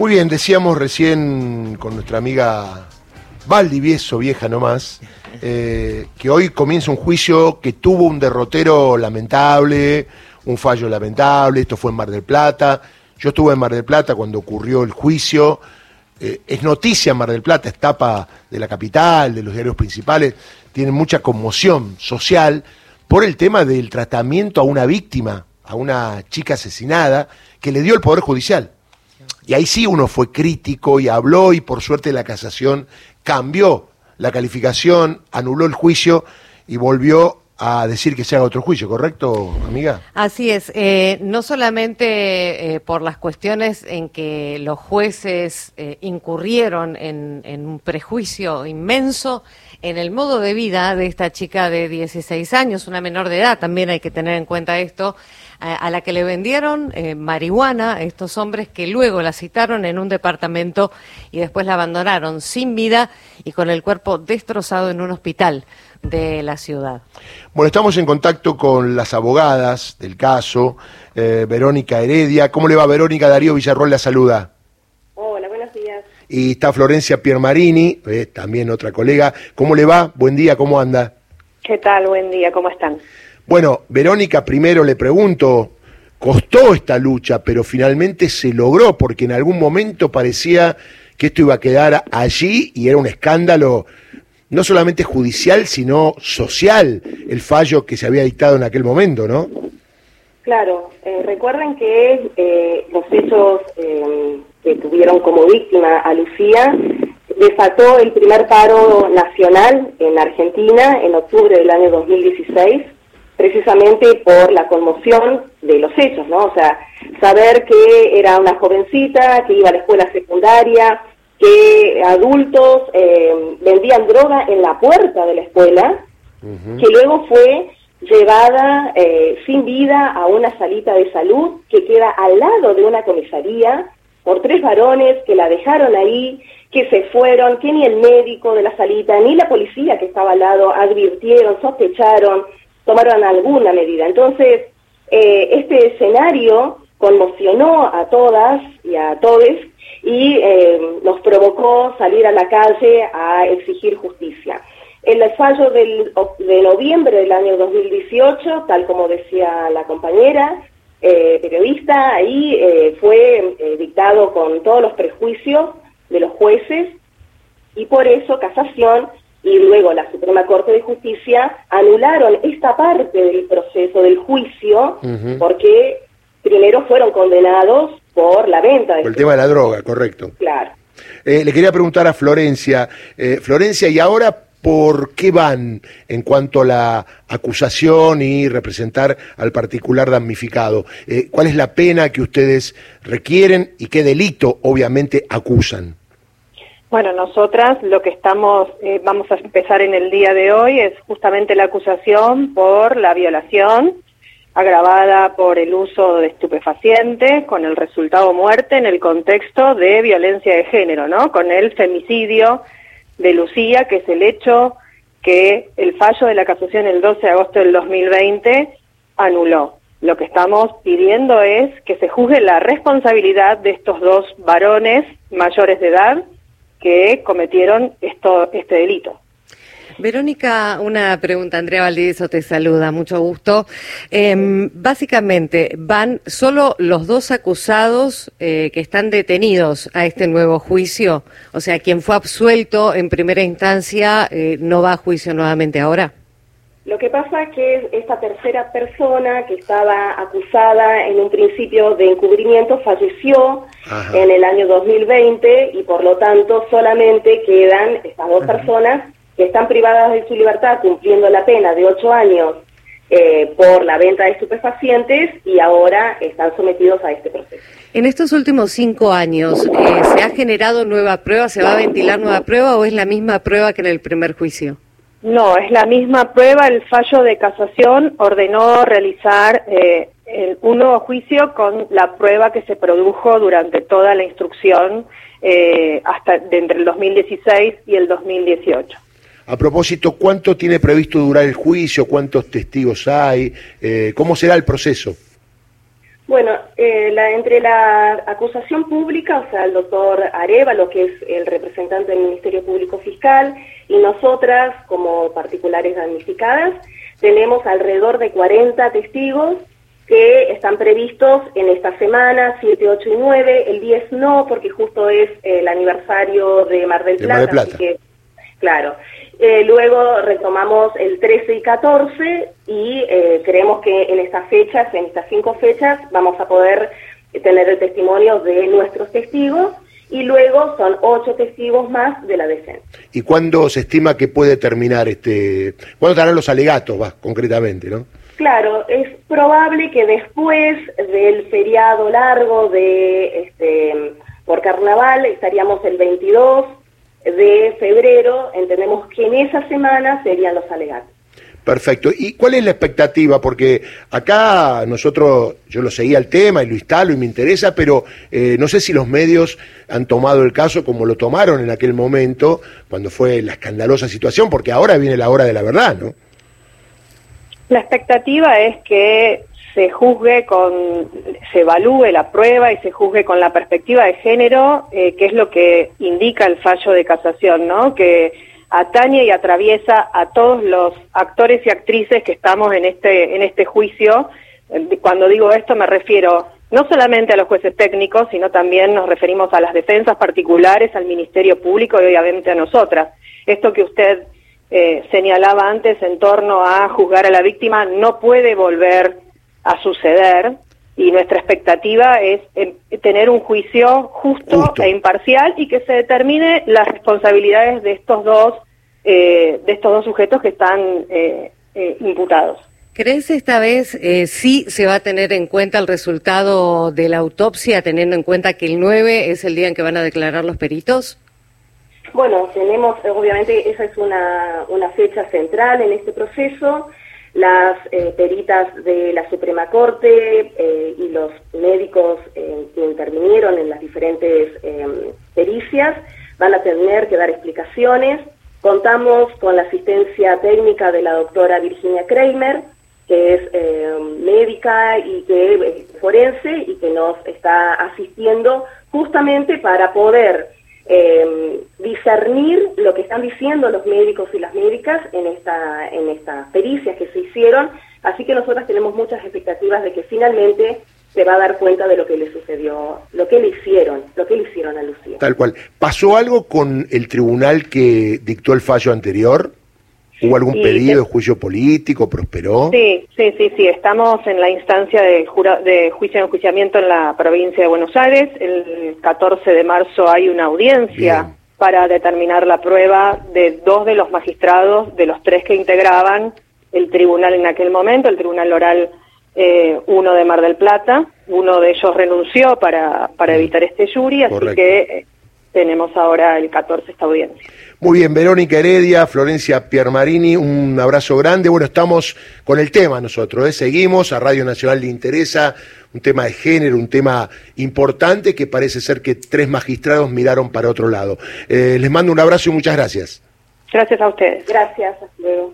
Muy bien, decíamos recién con nuestra amiga Valdivieso, vieja nomás, eh, que hoy comienza un juicio que tuvo un derrotero lamentable, un fallo lamentable, esto fue en Mar del Plata. Yo estuve en Mar del Plata cuando ocurrió el juicio. Eh, es noticia en Mar del Plata, es tapa de la capital, de los diarios principales, tiene mucha conmoción social por el tema del tratamiento a una víctima, a una chica asesinada, que le dio el Poder Judicial. Y ahí sí uno fue crítico y habló y por suerte la casación cambió la calificación, anuló el juicio y volvió a decir que se haga otro juicio, ¿correcto, amiga? Así es, eh, no solamente eh, por las cuestiones en que los jueces eh, incurrieron en, un prejuicio inmenso en el modo de vida de esta chica de 16 años, una menor de edad, también hay que tener en cuenta esto, a la que le vendieron marihuana a estos hombres que luego la citaron en un departamento y después la abandonaron sin vida y con el cuerpo destrozado en un hospital de la ciudad. Bueno, estamos en contacto con las abogadas del caso, eh, Verónica Heredia. ¿Cómo le va Verónica? Darío Villarroel la saluda. Hola, buenos días. Y está Florencia Piermarini, eh, también otra colega. ¿Cómo le va? Buen día, ¿cómo anda? ¿Qué tal? Buen día, ¿cómo están? Bueno, Verónica, primero le pregunto, costó esta lucha, pero finalmente se logró, porque en algún momento parecía que esto iba a quedar allí y era un escándalo no solamente judicial, sino social, el fallo que se había dictado en aquel momento, ¿no? Claro, eh, recuerden que eh, los hechos eh, que tuvieron como víctima a Lucía desató el primer paro nacional en Argentina en octubre del año 2016, precisamente por la conmoción de los hechos, ¿no? O sea, saber que era una jovencita que iba a la escuela secundaria, que adultos eh, vendían droga en la puerta de la escuela, que luego fue llevada eh, sin vida a una salita de salud que queda al lado de una comisaría por tres varones que la dejaron ahí, que se fueron, que ni el médico de la salita ni la policía que estaba al lado advirtieron, sospecharon, tomaron alguna medida. Entonces, eh, este escenario conmocionó a todas y a todos y eh, nos provocó salir a la calle a exigir justicia. El fallo del, de noviembre del año 2018, tal como decía la compañera eh, periodista, ahí eh, fue dictado con todos los prejuicios de los jueces y por eso Casación y luego la Suprema Corte de Justicia anularon esta parte del proceso del juicio porque primero fueron condenados por la venta. por el tema de la droga, correcto. Claro. Eh, le quería preguntar a Florencia, eh, Florencia, ¿y ahora por qué van en cuanto a la acusación y representar al particular damnificado? Eh, ¿Cuál es la pena que ustedes requieren y qué delito obviamente acusan? Bueno, nosotras lo que estamos, vamos a empezar en el día de hoy es justamente la acusación por la violación agravada por el uso de estupefacientes, con el resultado muerte en el contexto de violencia de género, ¿no? Con el femicidio de Lucía, que es el hecho que el fallo de la casación el 12 de agosto del 2020 anuló. Lo que estamos pidiendo es que se juzgue la responsabilidad de estos dos varones mayores de edad que cometieron esto, este delito. Verónica, una pregunta. Andrea Valdivieso te saluda, mucho gusto. Em, básicamente, ¿van solo los dos acusados eh, que están detenidos a este nuevo juicio? O sea, quien fue absuelto en primera instancia eh, no va a juicio nuevamente ahora. Lo que pasa es que esta tercera persona que estaba acusada en un principio de encubrimiento falleció en el año 2020 y por lo tanto solamente quedan estas dos personas que están privadas de su libertad cumpliendo la pena de ocho años eh, por la venta de estupefacientes y ahora están sometidos a este proceso. En estos últimos cinco años, eh, ¿se ha generado nueva prueba? ¿Se va a ventilar nueva prueba o es la misma prueba que en el primer juicio? No, es la misma prueba. El fallo de casación ordenó realizar eh, un nuevo juicio con la prueba que se produjo durante toda la instrucción hasta de entre el 2016 y el 2018. A propósito, ¿cuánto tiene previsto durar el juicio? ¿Cuántos testigos hay? Eh, ¿Cómo será el proceso? Bueno, eh, la, entre la acusación pública, o sea, el doctor Arevalo, que es el representante del Ministerio Público Fiscal, y nosotras, como particulares damnificadas, tenemos alrededor de 40 testigos que están previstos en esta semana, 7, 8 y 9. El 10 no, porque justo es el aniversario de Mar del Plata. Así que, claro. Eh, luego retomamos el 13 y 14 y eh, creemos que en estas fechas, en estas cinco fechas, vamos a poder tener el testimonio de nuestros testigos y luego son ocho testigos más de la defensa. ¿Y cuándo se estima que puede terminar este, cuándo estarán los alegatos, va, concretamente, no? Claro, es probable que después del feriado largo de este por carnaval estaríamos el 22 de febrero, entendemos que en esa semana serían los alegatos. Perfecto. ¿Y cuál es la expectativa? Porque acá nosotros, yo lo seguía el tema y lo instalo y me interesa, pero eh, no sé si los medios han tomado el caso como lo tomaron en aquel momento, cuando fue la escandalosa situación, porque ahora viene la hora de la verdad, ¿no? La expectativa es que se juzgue con, se evalúe la prueba y se juzgue con la perspectiva de género, eh, que es lo que indica el fallo de casación, ¿no? Que atañe y atraviesa a todos los actores y actrices que estamos en este, en este juicio. Eh, cuando digo esto me refiero no solamente a los jueces técnicos, sino también nos referimos a las defensas particulares, al Ministerio Público y obviamente a nosotras. Esto que usted eh, señalaba antes en torno a juzgar a la víctima no puede volver a suceder y nuestra expectativa es eh, tener un juicio justo, e imparcial y que se determine las responsabilidades de estos dos eh, de estos dos sujetos que están eh, imputados. ¿Crees esta vez sí se va a tener en cuenta el resultado de la autopsia, teniendo en cuenta que el 9 es el día en que van a declarar los peritos? Bueno, tenemos, obviamente, esa es una, una fecha central en este proceso las eh, peritas de la Suprema Corte eh, y los médicos eh, que intervinieron en las diferentes pericias van a tener que dar explicaciones. Contamos con la asistencia técnica de la doctora Virginia Kramer, que es médica y que forense y que nos está asistiendo justamente para poder eh, discernir lo que están diciendo los médicos y las médicas en esta en estas pericias que se hicieron, así que nosotras tenemos muchas expectativas de que finalmente se va a dar cuenta de lo que le sucedió, lo que le hicieron, lo que le hicieron a Lucía. Tal cual. ¿Pasó algo con el tribunal que dictó el fallo anterior? ¿Hubo algún pedido de juicio político? ¿Prosperó? Sí, sí, sí, sí. Estamos en la instancia de, de juicio y enjuiciamiento en la provincia de Buenos Aires. El 14 de marzo hay una audiencia para determinar la prueba de dos de los magistrados, de los tres que integraban el tribunal en aquel momento, el tribunal oral eh, uno de Mar del Plata. Uno de ellos renunció para, para evitar este jury, así que tenemos ahora el 14 esta audiencia. Muy bien, Verónica Heredia, Florencia Piermarini, un abrazo grande. Bueno, estamos con el tema nosotros, ¿eh? seguimos, a Radio Nacional le interesa un tema de género, un tema importante que parece ser que tres magistrados miraron para otro lado. Eh, les mando un abrazo y muchas gracias. Gracias a ustedes. Gracias, hasta luego.